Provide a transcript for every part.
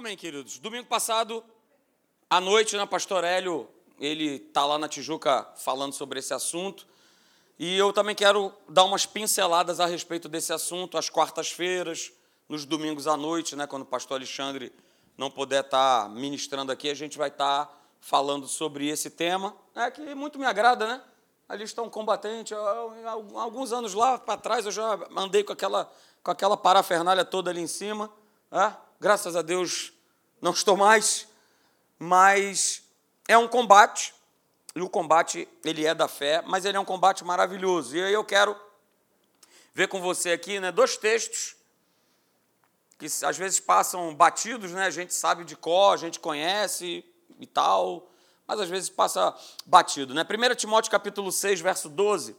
Amém, queridos. Domingo passado, à noite, né, Pastor Hélio, ele está lá na Tijuca falando sobre esse assunto. E eu também quero dar umas pinceladas a respeito desse assunto, às quartas-feiras, nos domingos à noite, né, quando o pastor Alexandre não puder estar tá ministrando aqui, a gente vai estar tá falando sobre esse tema, né, que muito me agrada, né? Ali está um combatente. Alguns anos lá para trás eu já andei com aquela, com aquela parafernália toda ali em cima. Né? Graças a Deus não estou mais, mas é um combate, e o combate ele é da fé, mas ele é um combate maravilhoso. E aí eu quero ver com você aqui né, dois textos que às vezes passam batidos, né? a gente sabe de cor, a gente conhece e tal, mas às vezes passa batido. Né? 1 Timóteo capítulo 6, verso 12,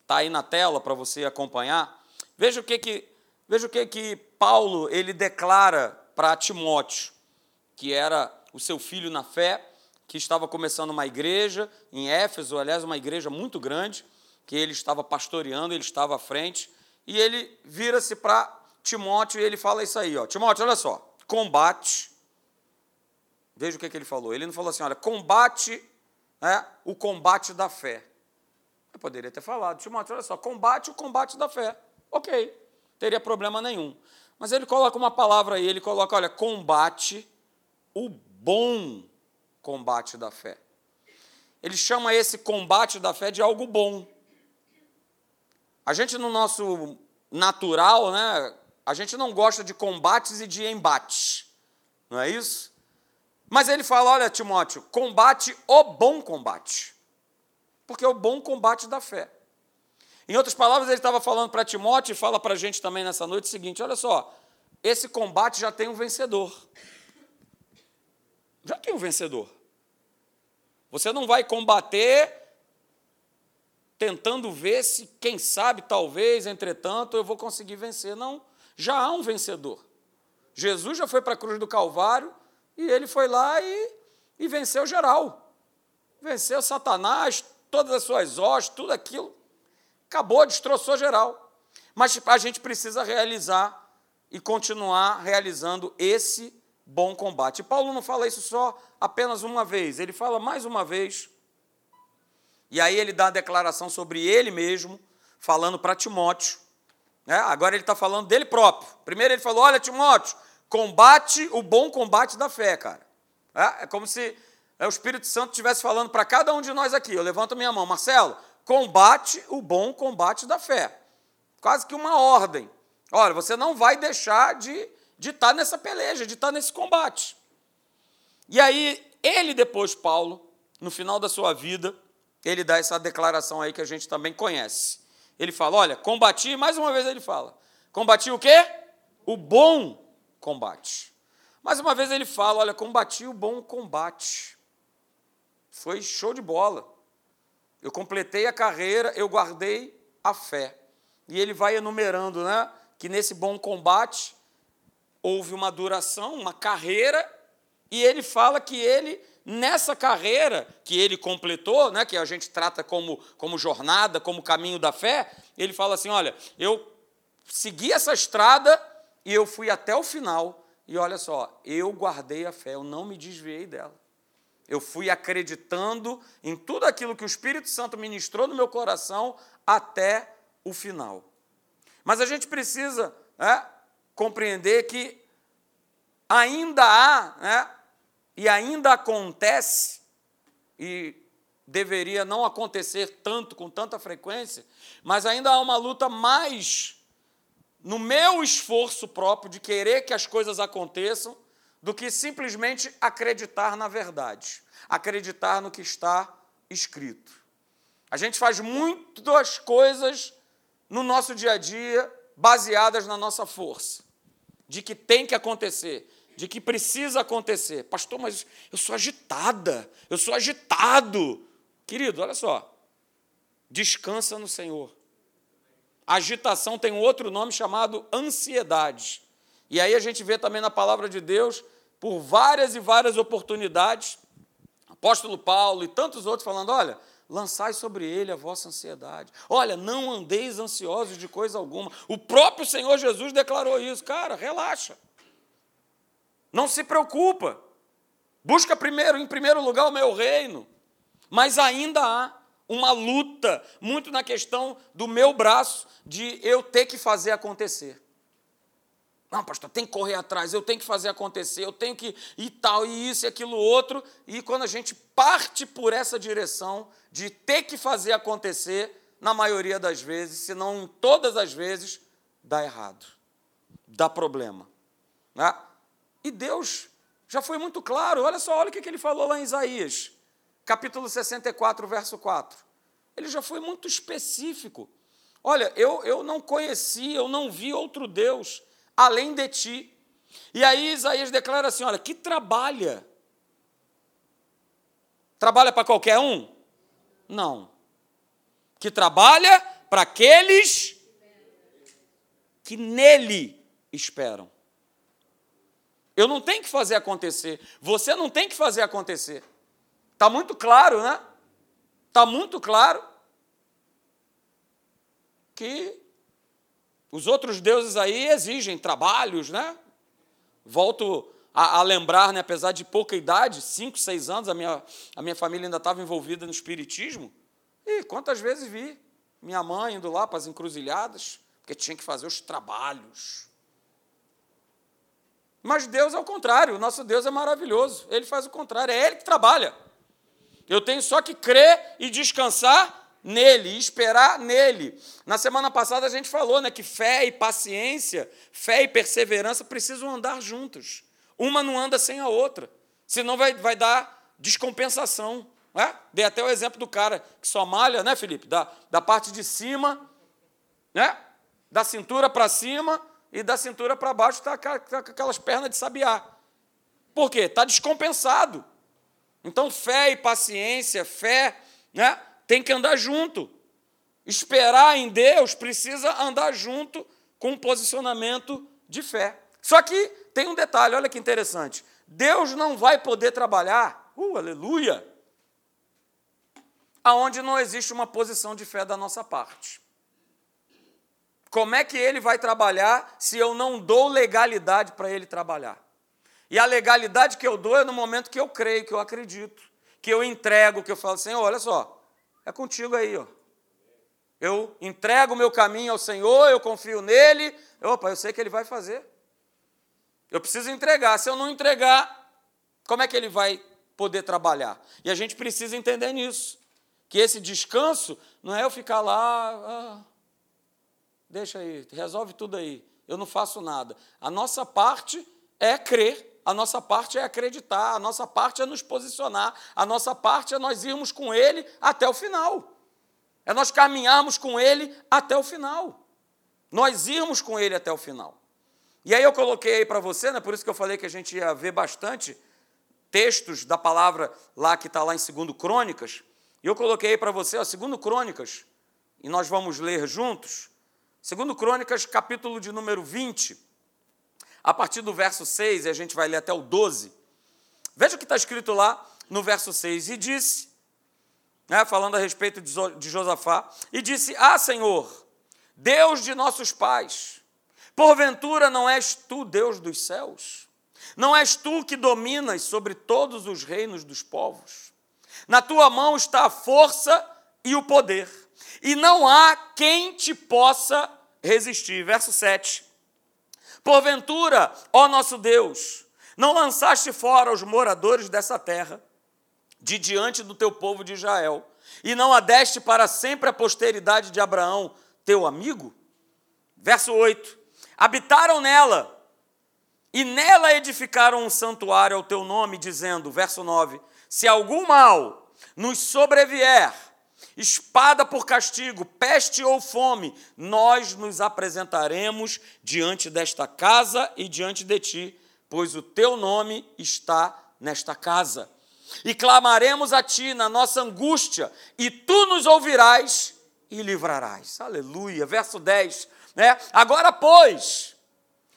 está aí na tela para você acompanhar. Veja o que, que, veja o que, que Paulo ele declara para Timóteo, que era o seu filho na fé, que estava começando uma igreja em Éfeso, aliás, uma igreja muito grande, que ele estava pastoreando, ele estava à frente, e ele vira-se para Timóteo e ele fala isso aí, ó. Timóteo, olha só, combate. Veja o que, que ele falou. Ele não falou assim, olha, combate né, o combate da fé. Eu poderia ter falado, Timóteo, olha só, combate o combate da fé. Ok, teria problema nenhum. Mas ele coloca uma palavra aí, ele coloca, olha, combate o bom combate da fé. Ele chama esse combate da fé de algo bom. A gente, no nosso natural, né, a gente não gosta de combates e de embates, não é isso? Mas ele fala: olha, Timóteo, combate o bom combate, porque é o bom combate da fé. Em outras palavras, ele estava falando para Timóteo e fala para a gente também nessa noite o seguinte: olha só, esse combate já tem um vencedor. Já tem um vencedor. Você não vai combater tentando ver se, quem sabe, talvez, entretanto, eu vou conseguir vencer. Não já há um vencedor. Jesus já foi para a cruz do Calvário e ele foi lá e, e venceu geral. Venceu Satanás, todas as suas hostes, tudo aquilo. Acabou, destroçou geral. Mas a gente precisa realizar e continuar realizando esse bom combate. E Paulo não fala isso só apenas uma vez, ele fala mais uma vez. E aí ele dá a declaração sobre ele mesmo, falando para Timóteo, né? Agora ele está falando dele próprio. Primeiro ele falou: Olha, Timóteo, combate o bom combate da fé, cara. É, é como se é, o Espírito Santo estivesse falando para cada um de nós aqui. Eu levanto minha mão, Marcelo, combate o bom combate da fé. Quase que uma ordem. Olha, você não vai deixar de de estar tá nessa peleja, de estar tá nesse combate. E aí, ele depois, Paulo, no final da sua vida, ele dá essa declaração aí que a gente também conhece. Ele fala: olha, combati, mais uma vez ele fala: combati o quê? O bom combate. Mais uma vez ele fala: olha, combati o bom combate. Foi show de bola. Eu completei a carreira, eu guardei a fé. E ele vai enumerando, né? Que nesse bom combate houve uma duração, uma carreira, e ele fala que ele nessa carreira que ele completou, né, que a gente trata como, como jornada, como caminho da fé, ele fala assim: olha, eu segui essa estrada e eu fui até o final, e olha só, eu guardei a fé, eu não me desviei dela. Eu fui acreditando em tudo aquilo que o Espírito Santo ministrou no meu coração até o final. Mas a gente precisa é, compreender que ainda há né, e ainda acontece, e deveria não acontecer tanto, com tanta frequência, mas ainda há uma luta mais no meu esforço próprio de querer que as coisas aconteçam do que simplesmente acreditar na verdade, acreditar no que está escrito. A gente faz muitas coisas no nosso dia a dia baseadas na nossa força, de que tem que acontecer, de que precisa acontecer. Pastor, mas eu sou agitada, eu sou agitado. Querido, olha só. Descansa no Senhor. agitação tem outro nome chamado ansiedade. E aí a gente vê também na palavra de Deus, por várias e várias oportunidades, apóstolo Paulo e tantos outros falando: olha, lançai sobre ele a vossa ansiedade. Olha, não andeis ansiosos de coisa alguma. O próprio Senhor Jesus declarou isso. Cara, relaxa. Não se preocupa. Busca primeiro, em primeiro lugar, o meu reino. Mas ainda há uma luta, muito na questão do meu braço, de eu ter que fazer acontecer. Não, pastor, tem que correr atrás, eu tenho que fazer acontecer, eu tenho que ir tal, e isso e aquilo outro. E quando a gente parte por essa direção de ter que fazer acontecer, na maioria das vezes, se não em todas as vezes, dá errado, dá problema. Né? E Deus já foi muito claro, olha só, olha o que ele falou lá em Isaías, capítulo 64, verso 4. Ele já foi muito específico. Olha, eu, eu não conheci, eu não vi outro Deus além de ti. E aí Isaías declara assim: olha, que trabalha. Trabalha para qualquer um? Não. Que trabalha para aqueles que nele esperam. Eu não tenho que fazer acontecer. Você não tem que fazer acontecer. Está muito claro, né? Está muito claro que os outros deuses aí exigem trabalhos, né? Volto a, a, lembrar, né, apesar de pouca idade, cinco, seis anos, a minha, a minha família ainda estava envolvida no espiritismo. E quantas vezes vi minha mãe indo lá para as encruzilhadas, porque tinha que fazer os trabalhos. Mas Deus é o contrário, o nosso Deus é maravilhoso, ele faz o contrário, é ele que trabalha. Eu tenho só que crer e descansar nele, esperar nele. Na semana passada a gente falou né, que fé e paciência, fé e perseverança precisam andar juntos. Uma não anda sem a outra, senão vai, vai dar descompensação. Né? Dei até o exemplo do cara que só malha, né, Felipe? Da, da parte de cima, né? da cintura para cima e da cintura para baixo está tá com aquelas pernas de sabiá. Por quê? Está descompensado. Então, fé e paciência, fé, né? Tem que andar junto. Esperar em Deus precisa andar junto com um posicionamento de fé. Só que tem um detalhe, olha que interessante. Deus não vai poder trabalhar, uh, aleluia, aonde não existe uma posição de fé da nossa parte. Como é que ele vai trabalhar se eu não dou legalidade para ele trabalhar? E a legalidade que eu dou é no momento que eu creio, que eu acredito, que eu entrego, que eu falo, Senhor, olha só, é contigo aí, ó. Eu entrego o meu caminho ao Senhor, eu confio nele. Opa, eu sei que ele vai fazer. Eu preciso entregar. Se eu não entregar, como é que ele vai poder trabalhar? E a gente precisa entender nisso. Que esse descanso não é eu ficar lá, ah, deixa aí, resolve tudo aí. Eu não faço nada. A nossa parte é crer a nossa parte é acreditar, a nossa parte é nos posicionar, a nossa parte é nós irmos com Ele até o final. É nós caminharmos com Ele até o final. Nós irmos com Ele até o final. E aí eu coloquei aí para você, né, por isso que eu falei que a gente ia ver bastante textos da palavra lá que está lá em 2 Crônicas. E eu coloquei aí para você, ó, 2 Crônicas, e nós vamos ler juntos. 2 Crônicas, capítulo de número 20 a partir do verso 6, e a gente vai ler até o 12. Veja o que está escrito lá no verso 6. E disse, né, falando a respeito de Josafá, e disse: Ah, Senhor, Deus de nossos pais, porventura não és tu Deus dos céus? Não és tu que dominas sobre todos os reinos dos povos? Na tua mão está a força e o poder, e não há quem te possa resistir. Verso 7. Porventura, ó nosso Deus, não lançaste fora os moradores dessa terra, de diante do teu povo de Israel, e não adeste para sempre a posteridade de Abraão, teu amigo? Verso 8: Habitaram nela, e nela edificaram um santuário ao teu nome, dizendo, verso 9: Se algum mal nos sobrevier, espada por castigo, peste ou fome, nós nos apresentaremos diante desta casa e diante de ti, pois o teu nome está nesta casa. E clamaremos a ti na nossa angústia, e tu nos ouvirás e livrarás. Aleluia. Verso 10. Né? Agora, pois,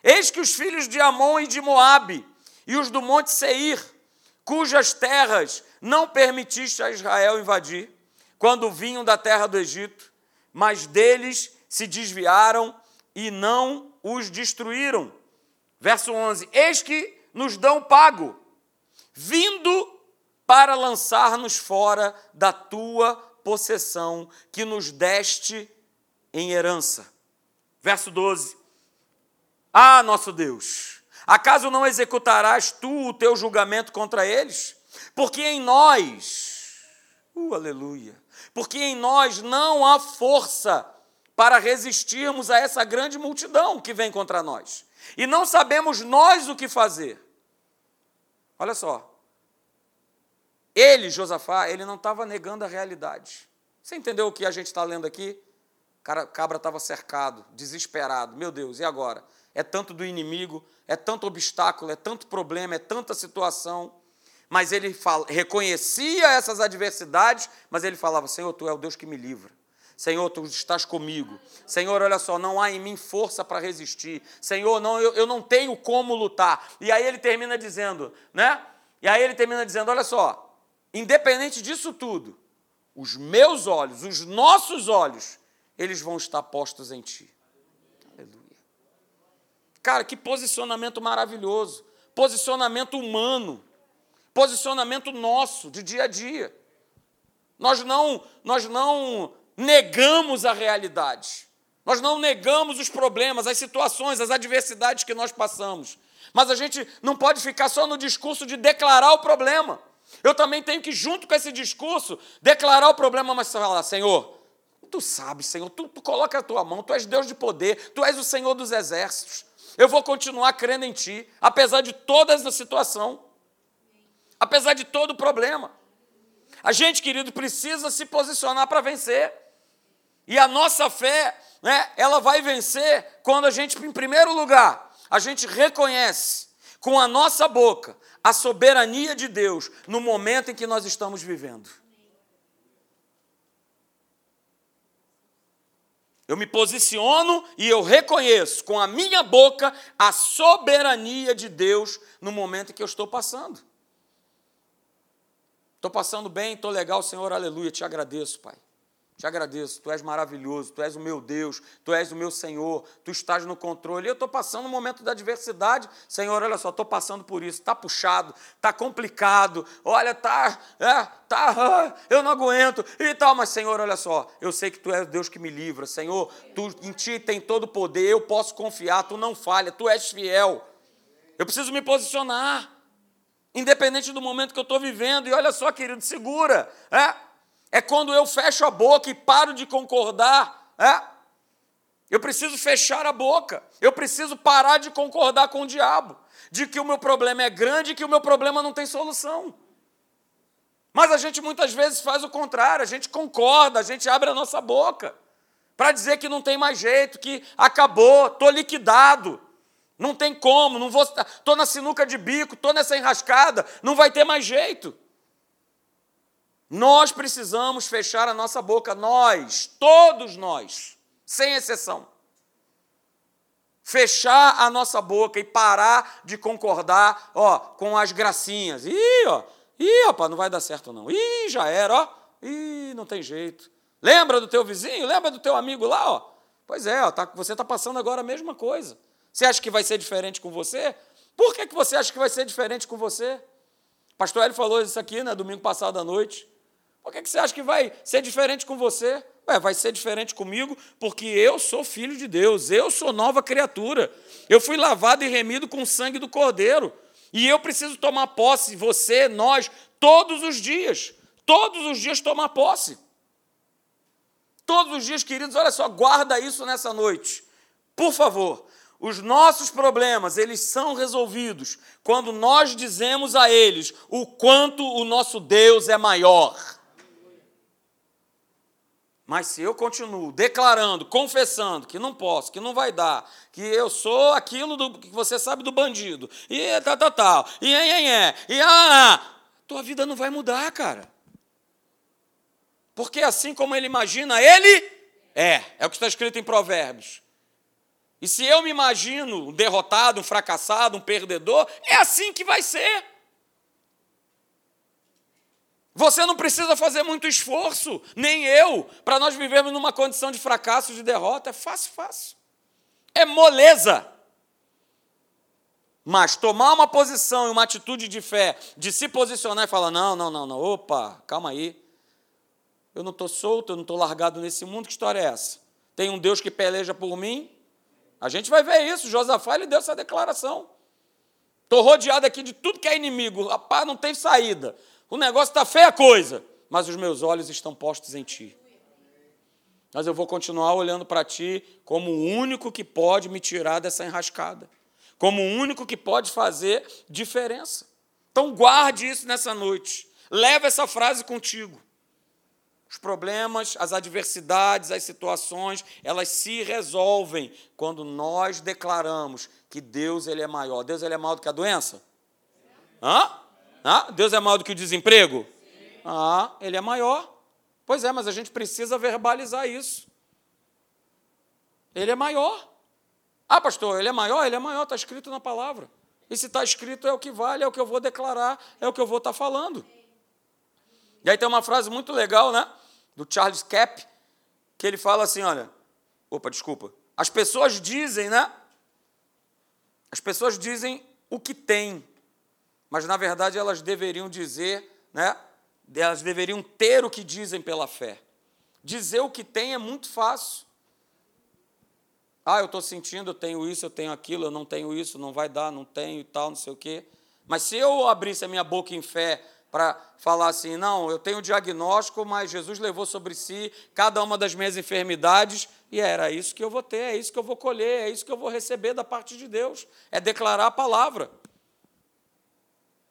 eis que os filhos de Amon e de Moabe, e os do monte Seir, cujas terras não permitiste a Israel invadir, quando vinham da terra do Egito, mas deles se desviaram e não os destruíram. Verso 11: Eis que nos dão pago, vindo para lançar-nos fora da tua possessão que nos deste em herança. Verso 12. Ah, nosso Deus, acaso não executarás tu o teu julgamento contra eles? Porque em nós, uh, aleluia, porque em nós não há força para resistirmos a essa grande multidão que vem contra nós. E não sabemos nós o que fazer. Olha só. Ele, Josafá, ele não estava negando a realidade. Você entendeu o que a gente está lendo aqui? O cabra estava cercado, desesperado. Meu Deus, e agora? É tanto do inimigo, é tanto obstáculo, é tanto problema, é tanta situação. Mas ele fala, reconhecia essas adversidades, mas ele falava: Senhor, tu é o Deus que me livra. Senhor, tu estás comigo. Senhor, olha só, não há em mim força para resistir. Senhor, não, eu, eu não tenho como lutar. E aí ele termina dizendo, né? E aí ele termina dizendo: olha só, independente disso tudo, os meus olhos, os nossos olhos, eles vão estar postos em ti. Aleluia. Cara, que posicionamento maravilhoso. Posicionamento humano. Posicionamento nosso, de dia a dia. Nós não, nós não negamos a realidade. Nós não negamos os problemas, as situações, as adversidades que nós passamos. Mas a gente não pode ficar só no discurso de declarar o problema. Eu também tenho que, junto com esse discurso, declarar o problema, mas falar, Senhor, tu sabes, Senhor, tu, tu coloca a tua mão, tu és Deus de poder, tu és o Senhor dos exércitos. Eu vou continuar crendo em ti, apesar de toda essa situação, apesar de todo o problema. A gente, querido, precisa se posicionar para vencer. E a nossa fé, né, ela vai vencer quando a gente, em primeiro lugar, a gente reconhece com a nossa boca a soberania de Deus no momento em que nós estamos vivendo. Eu me posiciono e eu reconheço com a minha boca a soberania de Deus no momento em que eu estou passando. Estou passando bem, estou legal, Senhor, aleluia, te agradeço, Pai. Te agradeço, tu és maravilhoso, tu és o meu Deus, tu és o meu Senhor, tu estás no controle. Eu estou passando um momento da adversidade, Senhor, olha só, estou passando por isso, está puxado, está complicado, olha, está, é, tá, ah, eu não aguento e tal, mas Senhor, olha só, eu sei que tu és o Deus que me livra, Senhor, tu, em ti tem todo o poder, eu posso confiar, tu não falha, tu és fiel. Eu preciso me posicionar, independente do momento que eu estou vivendo, e olha só, querido, segura, é? É quando eu fecho a boca e paro de concordar. É? Eu preciso fechar a boca. Eu preciso parar de concordar com o diabo. De que o meu problema é grande e que o meu problema não tem solução. Mas a gente muitas vezes faz o contrário, a gente concorda, a gente abre a nossa boca para dizer que não tem mais jeito, que acabou, estou liquidado, não tem como, não vou, estou na sinuca de bico, estou nessa enrascada, não vai ter mais jeito. Nós precisamos fechar a nossa boca, nós, todos nós, sem exceção. Fechar a nossa boca e parar de concordar, ó, com as gracinhas. Ih, ó, ih, opa, não vai dar certo não. Ih, já era, ó. Ih, não tem jeito. Lembra do teu vizinho? Lembra do teu amigo lá, ó? Pois é, ó, tá, você está passando agora a mesma coisa. Você acha que vai ser diferente com você? Por que, que você acha que vai ser diferente com você? pastor Hélio falou isso aqui, né, domingo passado à noite. Por que você acha que vai ser diferente com você? Ué, vai ser diferente comigo porque eu sou filho de Deus, eu sou nova criatura. Eu fui lavado e remido com o sangue do Cordeiro. E eu preciso tomar posse, você, nós, todos os dias. Todos os dias tomar posse. Todos os dias, queridos, olha só, guarda isso nessa noite. Por favor, os nossos problemas, eles são resolvidos quando nós dizemos a eles o quanto o nosso Deus é maior. Mas se eu continuo declarando, confessando que não posso, que não vai dar, que eu sou aquilo do, que você sabe do bandido, e tal, tal, tal, e é, é, é, e ah, ah, tua vida não vai mudar, cara. Porque assim como ele imagina, ele é. É o que está escrito em Provérbios. E se eu me imagino um derrotado, um fracassado, um perdedor, é assim que vai ser. Você não precisa fazer muito esforço, nem eu, para nós vivermos numa condição de fracasso, de derrota. É fácil, fácil. É moleza. Mas tomar uma posição e uma atitude de fé, de se posicionar e falar: não, não, não, não, opa, calma aí. Eu não estou solto, eu não estou largado nesse mundo, que história é essa? Tem um Deus que peleja por mim? A gente vai ver isso. Josafá ele deu essa declaração. Estou rodeado aqui de tudo que é inimigo. Rapaz, não tem saída. O negócio está feia coisa. Mas os meus olhos estão postos em ti. Mas eu vou continuar olhando para ti como o único que pode me tirar dessa enrascada. Como o único que pode fazer diferença. Então guarde isso nessa noite. Leva essa frase contigo. Os problemas, as adversidades, as situações, elas se resolvem quando nós declaramos que Deus ele é maior. Deus ele é maior do que a doença? Hã? Hã? Deus é maior do que o desemprego? Ah, ele é maior. Pois é, mas a gente precisa verbalizar isso. Ele é maior. Ah, pastor, ele é maior? Ele é maior, está escrito na palavra. E se está escrito é o que vale, é o que eu vou declarar, é o que eu vou estar tá falando. E aí tem uma frase muito legal, né? Do Charles Cap, que ele fala assim: olha, opa, desculpa. As pessoas dizem, né? As pessoas dizem o que têm, mas na verdade elas deveriam dizer, né? Elas deveriam ter o que dizem pela fé. Dizer o que tem é muito fácil. Ah, eu estou sentindo, eu tenho isso, eu tenho aquilo, eu não tenho isso, não vai dar, não tenho e tal, não sei o quê. Mas se eu abrisse a minha boca em fé para falar assim: não, eu tenho diagnóstico, mas Jesus levou sobre si cada uma das minhas enfermidades e era isso que eu vou ter, é isso que eu vou colher, é isso que eu vou receber da parte de Deus, é declarar a palavra.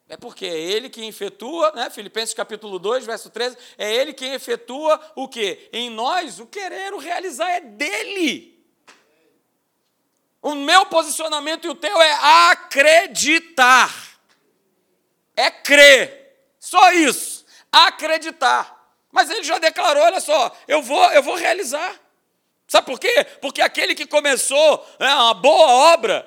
É porque é ele que efetua, né? Filipenses capítulo 2, verso 13, é ele quem efetua o quê? Em nós, o querer, o realizar é dele. O meu posicionamento e o teu é acreditar. É crer. Só isso. Acreditar. Mas ele já declarou, olha só, eu vou, eu vou realizar. Sabe por quê? Porque aquele que começou né, uma boa obra,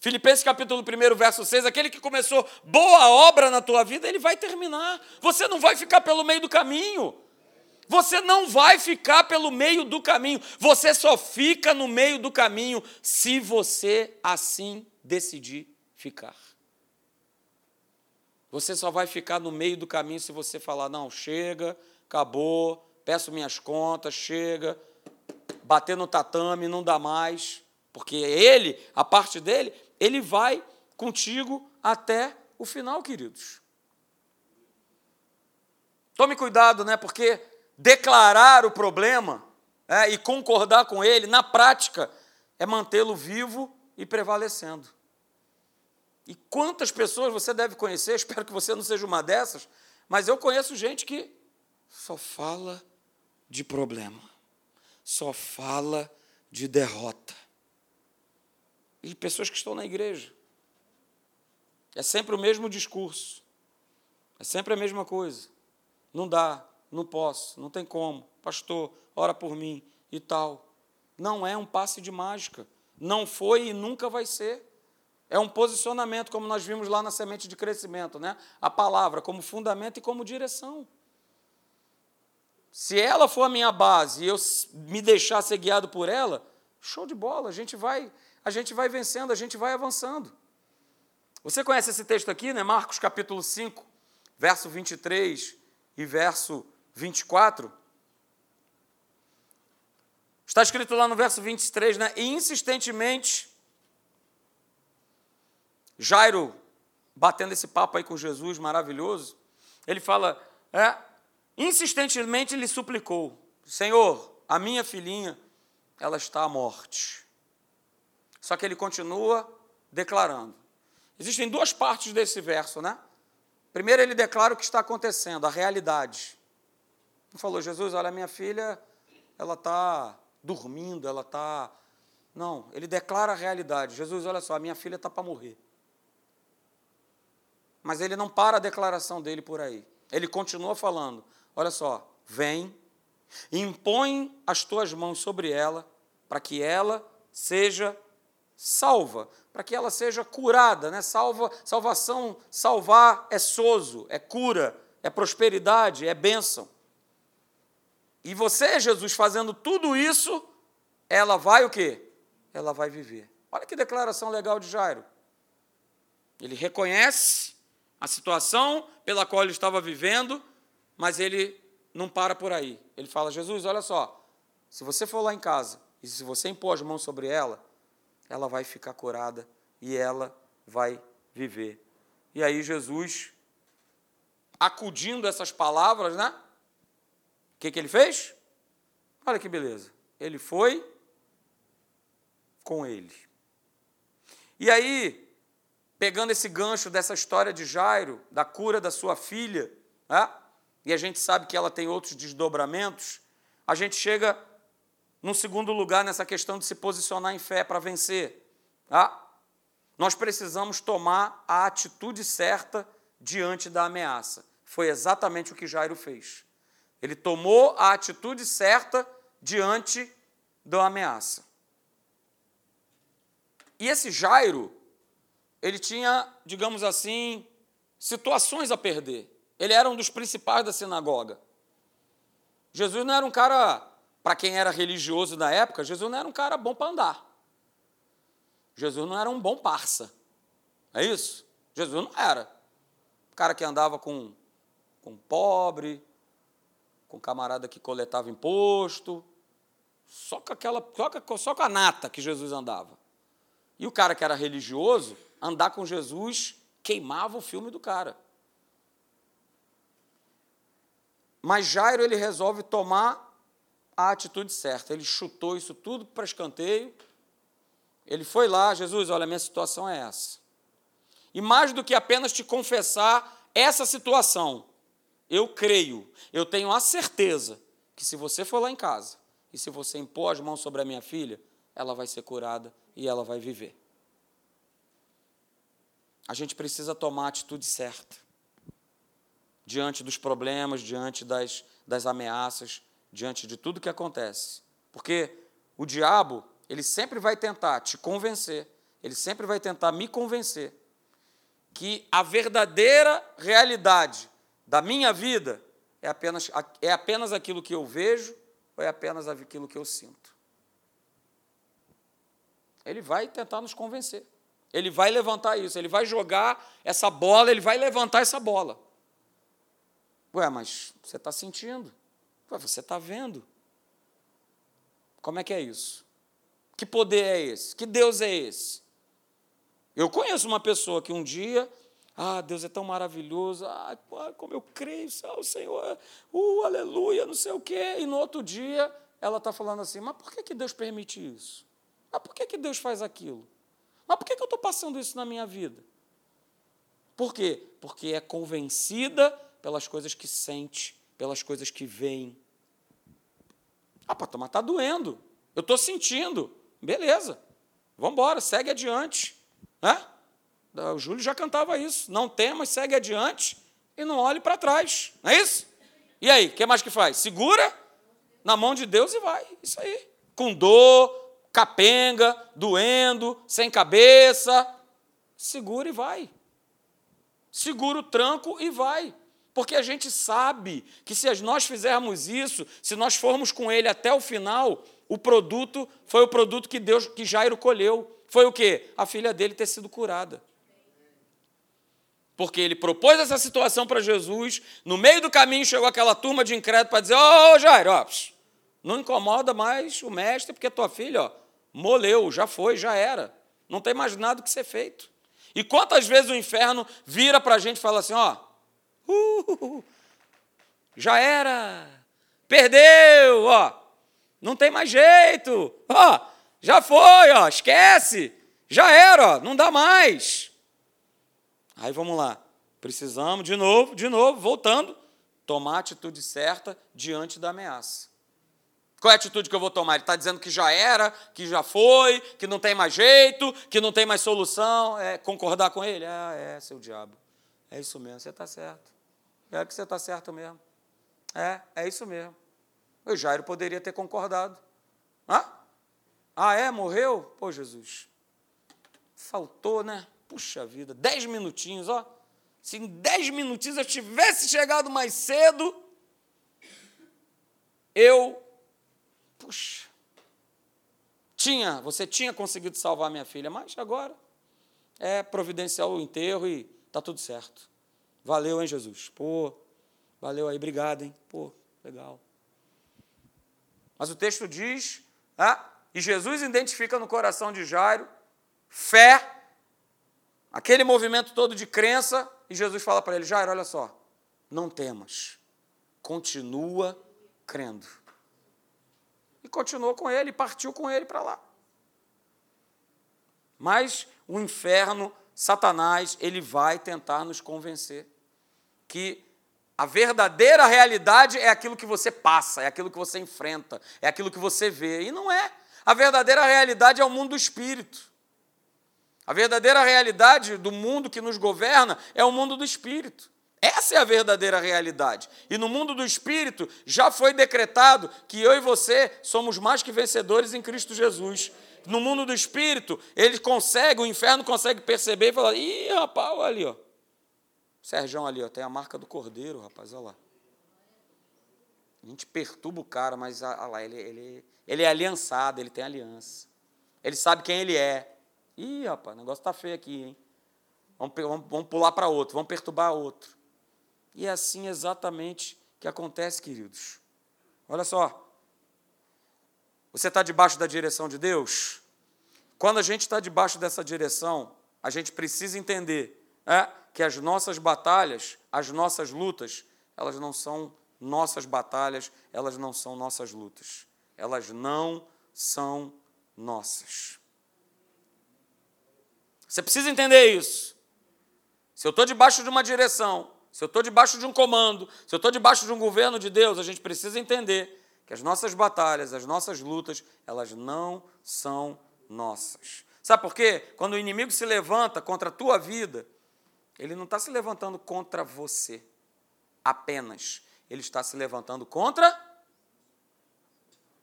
Filipenses capítulo 1, verso 6, aquele que começou boa obra na tua vida, ele vai terminar. Você não vai ficar pelo meio do caminho. Você não vai ficar pelo meio do caminho. Você só fica no meio do caminho se você assim decidir ficar. Você só vai ficar no meio do caminho se você falar: não, chega, acabou, peço minhas contas, chega, bater no tatame, não dá mais. Porque ele, a parte dele, ele vai contigo até o final, queridos. Tome cuidado, né? Porque declarar o problema é, e concordar com ele, na prática, é mantê-lo vivo e prevalecendo. E quantas pessoas você deve conhecer, espero que você não seja uma dessas, mas eu conheço gente que só fala de problema, só fala de derrota. E pessoas que estão na igreja. É sempre o mesmo discurso, é sempre a mesma coisa. Não dá, não posso, não tem como. Pastor, ora por mim e tal. Não é um passe de mágica. Não foi e nunca vai ser. É um posicionamento, como nós vimos lá na semente de crescimento, né? A palavra como fundamento e como direção. Se ela for a minha base e eu me deixar ser guiado por ela, show de bola, a gente vai, a gente vai vencendo, a gente vai avançando. Você conhece esse texto aqui, né? Marcos capítulo 5, verso 23 e verso 24. Está escrito lá no verso 23, né? E insistentemente Jairo, batendo esse papo aí com Jesus maravilhoso, ele fala, é, insistentemente lhe suplicou: Senhor, a minha filhinha, ela está à morte. Só que ele continua declarando. Existem duas partes desse verso, né? Primeiro, ele declara o que está acontecendo, a realidade. Ele falou: Jesus, olha, minha filha, ela está dormindo, ela está. Não, ele declara a realidade. Jesus, olha só, a minha filha está para morrer. Mas ele não para a declaração dele por aí. Ele continua falando: olha só, vem, impõe as tuas mãos sobre ela, para que ela seja salva, para que ela seja curada, né? Salva, salvação, salvar é sozo, é cura, é prosperidade, é bênção. E você, Jesus, fazendo tudo isso, ela vai o quê? Ela vai viver. Olha que declaração legal de Jairo. Ele reconhece a situação pela qual ele estava vivendo, mas ele não para por aí. Ele fala: Jesus, olha só, se você for lá em casa e se você impor as mãos sobre ela, ela vai ficar curada e ela vai viver. E aí Jesus, acudindo essas palavras, né? O que, que ele fez? Olha que beleza. Ele foi com ele. E aí, pegando esse gancho dessa história de Jairo, da cura da sua filha, né? e a gente sabe que ela tem outros desdobramentos, a gente chega num segundo lugar nessa questão de se posicionar em fé para vencer. Tá? Nós precisamos tomar a atitude certa diante da ameaça. Foi exatamente o que Jairo fez. Ele tomou a atitude certa diante da ameaça. E esse Jairo, ele tinha, digamos assim, situações a perder. Ele era um dos principais da sinagoga. Jesus não era um cara, para quem era religioso na época, Jesus não era um cara bom para andar. Jesus não era um bom parça. É isso? Jesus não era. O cara que andava com, com pobre, com camarada que coletava imposto, só com aquela, só com, só com a nata que Jesus andava. E o cara que era religioso, andar com Jesus queimava o filme do cara. Mas Jairo ele resolve tomar a atitude certa. Ele chutou isso tudo para escanteio. Ele foi lá, Jesus, olha, minha situação é essa. E mais do que apenas te confessar essa situação, eu creio, eu tenho a certeza que se você for lá em casa e se você impor as mãos sobre a minha filha, ela vai ser curada e ela vai viver. A gente precisa tomar a atitude certa diante dos problemas, diante das, das ameaças, diante de tudo que acontece. Porque o diabo, ele sempre vai tentar te convencer, ele sempre vai tentar me convencer que a verdadeira realidade da minha vida é apenas, é apenas aquilo que eu vejo ou é apenas aquilo que eu sinto. Ele vai tentar nos convencer. Ele vai levantar isso, ele vai jogar essa bola, ele vai levantar essa bola. Ué, mas você está sentindo? Ué, você está vendo? Como é que é isso? Que poder é esse? Que Deus é esse? Eu conheço uma pessoa que um dia, ah, Deus é tão maravilhoso, ah, como eu creio, o Senhor, uh, aleluia, não sei o quê, e no outro dia ela está falando assim, mas por que, que Deus permite isso? Mas por que, que Deus faz aquilo? Mas por que, que eu estou passando isso na minha vida? Por quê? Porque é convencida pelas coisas que sente, pelas coisas que veem. Ah, pastor, mas está doendo. Eu estou sentindo. Beleza. Vamos embora, segue adiante. Né? O Júlio já cantava isso. Não temas, segue adiante e não olhe para trás. Não é isso? E aí, o que mais que faz? Segura na mão de Deus e vai. Isso aí. Com dor, capenga, doendo, sem cabeça. Segura e vai. Segura o tranco e vai. Porque a gente sabe que se nós fizermos isso, se nós formos com ele até o final, o produto foi o produto que Deus, que Jairo colheu. Foi o quê? A filha dele ter sido curada. Porque ele propôs essa situação para Jesus, no meio do caminho chegou aquela turma de incrédulo para dizer: Ô oh, Jairo, ó, não incomoda mais o mestre, porque tua filha ó, moleu, já foi, já era. Não tem mais nada que ser feito. E quantas vezes o inferno vira para a gente e fala assim: ó, Uh, já era. Perdeu, ó. Não tem mais jeito. Ó, já foi, ó. Esquece. Já era, ó. Não dá mais. Aí vamos lá. Precisamos de novo, de novo, voltando, tomar a atitude certa diante da ameaça. Qual é a atitude que eu vou tomar? Ele está dizendo que já era, que já foi, que não tem mais jeito, que não tem mais solução. É concordar com ele? É, é, seu diabo. É isso mesmo, você está certo. É que você está certo mesmo. É, é isso mesmo. O Jairo poderia ter concordado. Hã? Ah, é? Morreu? Pô, Jesus. Faltou, né? Puxa vida, dez minutinhos, ó. Se em dez minutinhos eu tivesse chegado mais cedo, eu. Puxa. Tinha, você tinha conseguido salvar minha filha, mas agora é providenciar o enterro e tá tudo certo. Valeu, hein, Jesus? Pô, valeu aí, obrigado, hein? Pô, legal. Mas o texto diz, ah, e Jesus identifica no coração de Jairo fé, aquele movimento todo de crença, e Jesus fala para ele: Jairo, olha só, não temas, continua crendo. Continuou com ele, partiu com ele para lá. Mas o inferno, Satanás, ele vai tentar nos convencer que a verdadeira realidade é aquilo que você passa, é aquilo que você enfrenta, é aquilo que você vê. E não é. A verdadeira realidade é o mundo do espírito. A verdadeira realidade do mundo que nos governa é o mundo do espírito. Essa é a verdadeira realidade. E no mundo do espírito já foi decretado que eu e você somos mais que vencedores em Cristo Jesus. No mundo do espírito, ele consegue, o inferno consegue perceber e falar: ih, rapaz, olha ali, ó. Sérgio ali, ó, tem a marca do cordeiro, rapaz, olha lá. A gente perturba o cara, mas olha lá, ele, ele, ele é aliançado, ele tem aliança. Ele sabe quem ele é. Ih, rapaz, o negócio está feio aqui, hein? Vamos, vamos, vamos pular para outro, vamos perturbar outro. E é assim exatamente que acontece, queridos. Olha só. Você está debaixo da direção de Deus? Quando a gente está debaixo dessa direção, a gente precisa entender é, que as nossas batalhas, as nossas lutas, elas não são nossas batalhas, elas não são nossas lutas. Elas não são nossas. Você precisa entender isso. Se eu estou debaixo de uma direção, se eu estou debaixo de um comando, se eu estou debaixo de um governo de Deus, a gente precisa entender que as nossas batalhas, as nossas lutas, elas não são nossas. Sabe por quê? Quando o inimigo se levanta contra a tua vida, ele não está se levantando contra você apenas. Ele está se levantando contra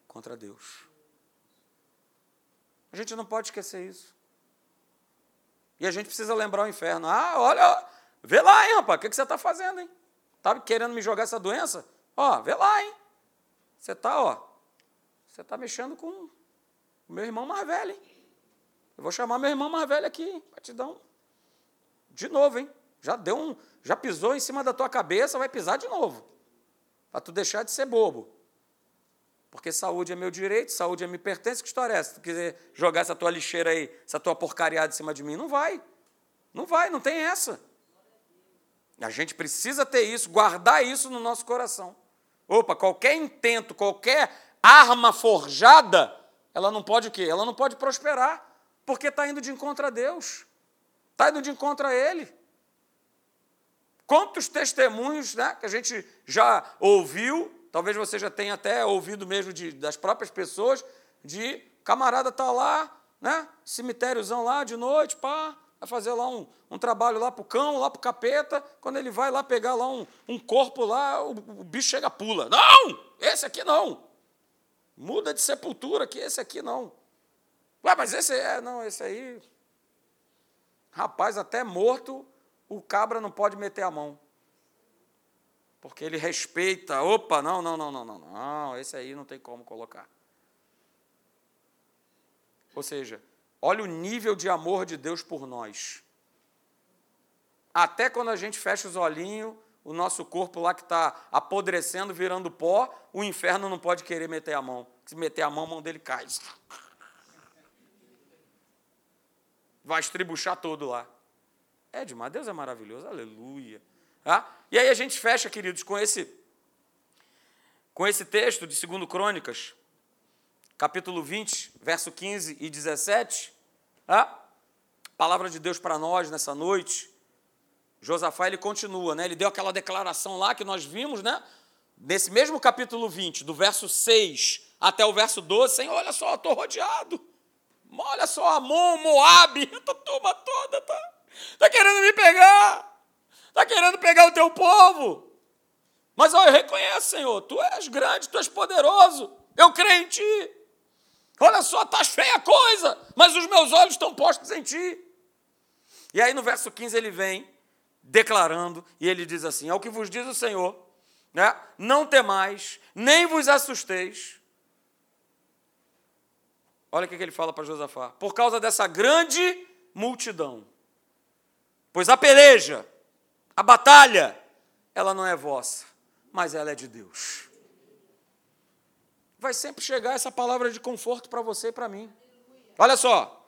contra Deus. A gente não pode esquecer isso. E a gente precisa lembrar o inferno. Ah, olha, vê lá, hein, rapaz, o que, você está fazendo, hein? Está querendo me jogar essa doença? Ó, vê lá, hein? Você está, ó, você está mexendo com o meu irmão mais velho, hein? Eu vou chamar meu irmão mais velho aqui, para te dar um de novo, hein? Já deu um, já pisou em cima da tua cabeça, vai pisar de novo. Para tu deixar de ser bobo. Porque saúde é meu direito, saúde é me pertence. Que história é essa? Se tu quiser jogar essa tua lixeira aí, essa tua porcariada em cima de mim, não vai. Não vai, não tem essa. A gente precisa ter isso, guardar isso no nosso coração. Opa, qualquer intento, qualquer arma forjada, ela não pode o quê? Ela não pode prosperar, porque está indo de encontro a Deus. Está indo de encontro a Ele. Quantos testemunhos né, que a gente já ouviu, talvez você já tenha até ouvido mesmo de, das próprias pessoas, de camarada tá lá, né, cemitériozão lá de noite, pá, vai fazer lá um, um trabalho lá para o cão, lá para o capeta, quando ele vai lá pegar lá um, um corpo lá, o, o bicho chega pula. Não! Esse aqui não! Muda de sepultura que esse aqui não. Ué, mas esse é, não, esse aí Rapaz, até morto, o cabra não pode meter a mão. Porque ele respeita. Opa, não, não, não, não, não, não. Esse aí não tem como colocar. Ou seja, olha o nível de amor de Deus por nós. Até quando a gente fecha os olhinhos, o nosso corpo lá que está apodrecendo, virando pó, o inferno não pode querer meter a mão. Se meter a mão, a mão dele cai vai estribuchar todo lá. É demais, Deus é maravilhoso, aleluia. Ah? E aí a gente fecha, queridos, com esse, com esse texto de 2 Crônicas, capítulo 20, verso 15 e 17. Ah? Palavra de Deus para nós nessa noite. Josafá ele continua, né? Ele deu aquela declaração lá que nós vimos, né? Nesse mesmo capítulo 20, do verso 6 até o verso 12, Senhor, olha só, estou rodeado. Olha só, Amon, Moab, essa turma toda tá, tá querendo me pegar. Está querendo pegar o teu povo. Mas ó, eu reconheço, Senhor, tu és grande, tu és poderoso. Eu creio em ti. Olha só, está feia a coisa, mas os meus olhos estão postos em ti. E aí no verso 15 ele vem declarando, e ele diz assim: Ao que vos diz o Senhor, né? não temais, nem vos assusteis, Olha o que ele fala para Josafá. Por causa dessa grande multidão. Pois a peleja, a batalha, ela não é vossa, mas ela é de Deus. Vai sempre chegar essa palavra de conforto para você e para mim. Olha só,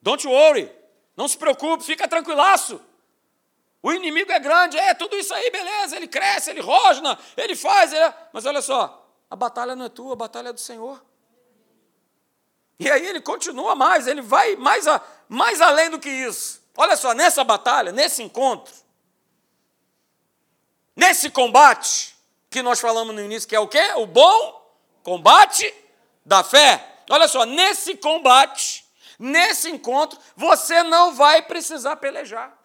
don't worry, não se preocupe, fica tranquilaço. O inimigo é grande, é tudo isso aí, beleza, ele cresce, ele rosna, ele faz, ele... É, mas olha só, a batalha não é tua, a batalha é do Senhor. E aí ele continua mais, ele vai mais, a, mais além do que isso. Olha só, nessa batalha, nesse encontro, nesse combate, que nós falamos no início, que é o quê? O bom combate da fé. Olha só, nesse combate, nesse encontro, você não vai precisar pelejar.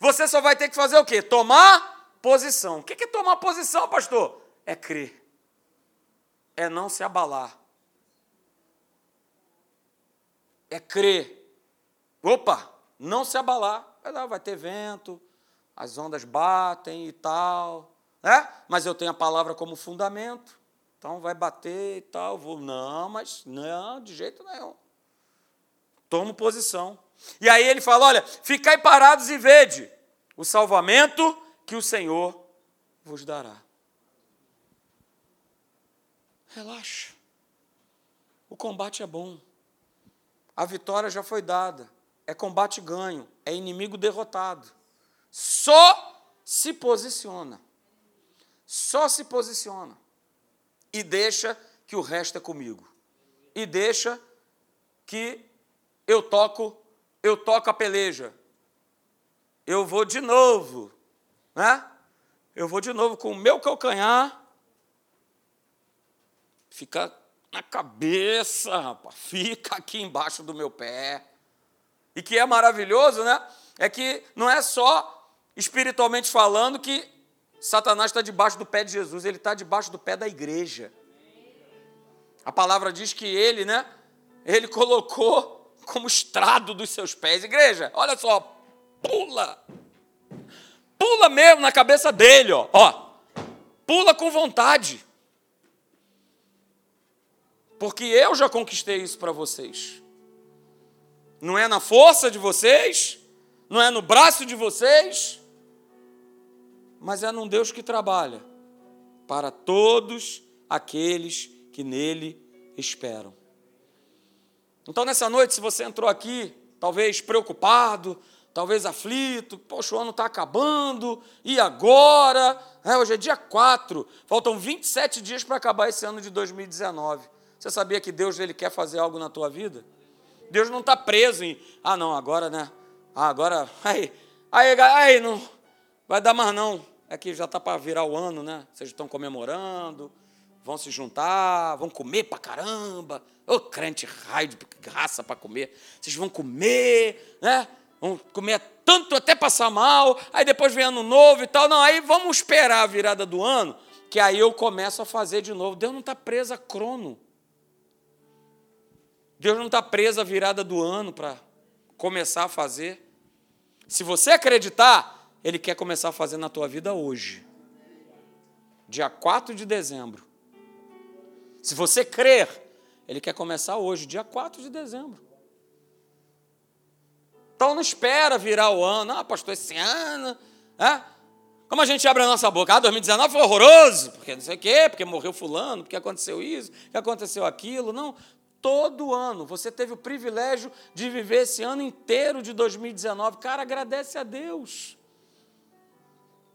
Você só vai ter que fazer o quê? Tomar posição. O que é tomar posição, pastor? É crer. É não se abalar. É crer. Opa, não se abalar. Vai ter vento, as ondas batem e tal, né? Mas eu tenho a palavra como fundamento, então vai bater e tal. Vou, não, mas não, de jeito nenhum. Tomo posição. E aí ele fala: olha, ficai parados e vede o salvamento que o Senhor vos dará. Relaxa. O combate é bom. A vitória já foi dada é combate ganho, é inimigo derrotado. Só se posiciona. Só se posiciona. E deixa que o resto é comigo. E deixa que eu toco, eu toco a peleja. Eu vou de novo, né? Eu vou de novo com o meu calcanhar. Fica na cabeça, rapaz. Fica aqui embaixo do meu pé. E que é maravilhoso, né? É que não é só espiritualmente falando que Satanás está debaixo do pé de Jesus, ele está debaixo do pé da igreja. A palavra diz que ele, né? Ele colocou como estrado dos seus pés. Igreja, olha só, pula. Pula mesmo na cabeça dele, ó. ó. Pula com vontade. Porque eu já conquistei isso para vocês. Não é na força de vocês, não é no braço de vocês, mas é num Deus que trabalha para todos aqueles que nele esperam. Então, nessa noite, se você entrou aqui, talvez preocupado, talvez aflito, poxa, o ano está acabando, e agora? É, hoje é dia 4, faltam 27 dias para acabar esse ano de 2019. Você sabia que Deus ele quer fazer algo na tua vida? Deus não está preso em, ah, não, agora, né? Ah, agora, aí, aí, aí, não vai dar mais não. É que já está para virar o ano, né? Vocês estão comemorando, vão se juntar, vão comer para caramba. Ô, crente raio de raça para comer. Vocês vão comer, né? Vão comer tanto até passar mal, aí depois vem ano novo e tal. Não, aí vamos esperar a virada do ano, que aí eu começo a fazer de novo. Deus não está preso a crono. Deus não está preso à virada do ano para começar a fazer. Se você acreditar, Ele quer começar a fazer na tua vida hoje, dia 4 de dezembro. Se você crer, Ele quer começar hoje, dia 4 de dezembro. Então não espera virar o ano, ah, pastor, esse ano, é? Como a gente abre a nossa boca, ah, 2019 foi horroroso, porque não sei o quê, porque morreu fulano, porque aconteceu isso, porque aconteceu aquilo. Não, todo ano. Você teve o privilégio de viver esse ano inteiro de 2019. Cara, agradece a Deus.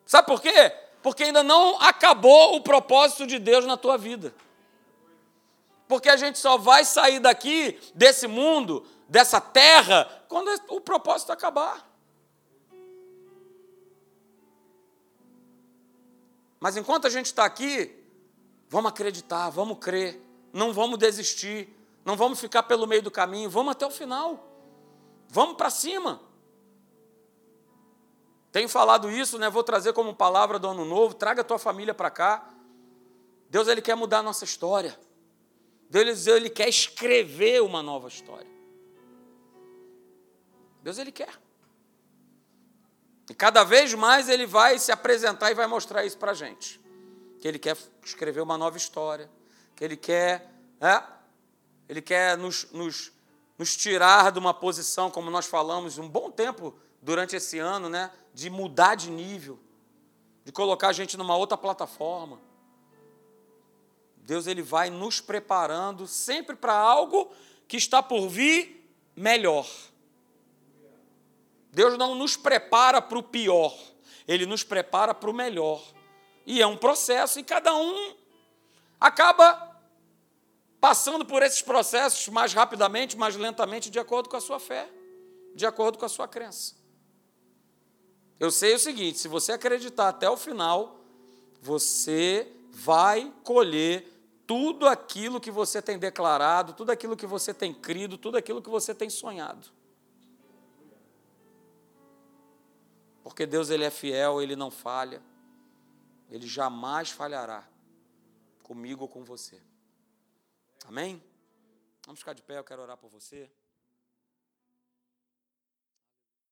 Sabe por quê? Porque ainda não acabou o propósito de Deus na tua vida. Porque a gente só vai sair daqui, desse mundo, dessa terra, quando o propósito acabar. Mas enquanto a gente está aqui, vamos acreditar, vamos crer, não vamos desistir, não vamos ficar pelo meio do caminho, vamos até o final. Vamos para cima. Tenho falado isso, né? Vou trazer como palavra do ano novo. Traga a tua família para cá. Deus ele quer mudar a nossa história. Deus ele quer escrever uma nova história. Deus ele quer. E cada vez mais ele vai se apresentar e vai mostrar isso para a gente. Que ele quer escrever uma nova história. Que ele quer é, ele quer nos, nos, nos tirar de uma posição, como nós falamos um bom tempo durante esse ano, né, de mudar de nível, de colocar a gente numa outra plataforma. Deus ele vai nos preparando sempre para algo que está por vir melhor. Deus não nos prepara para o pior, Ele nos prepara para o melhor. E é um processo, e cada um acaba passando por esses processos mais rapidamente, mais lentamente, de acordo com a sua fé, de acordo com a sua crença. Eu sei o seguinte: se você acreditar até o final, você vai colher tudo aquilo que você tem declarado, tudo aquilo que você tem crido, tudo aquilo que você tem sonhado. Porque Deus ele é fiel, ele não falha. Ele jamais falhará comigo ou com você. Amém? Vamos ficar de pé, eu quero orar por você.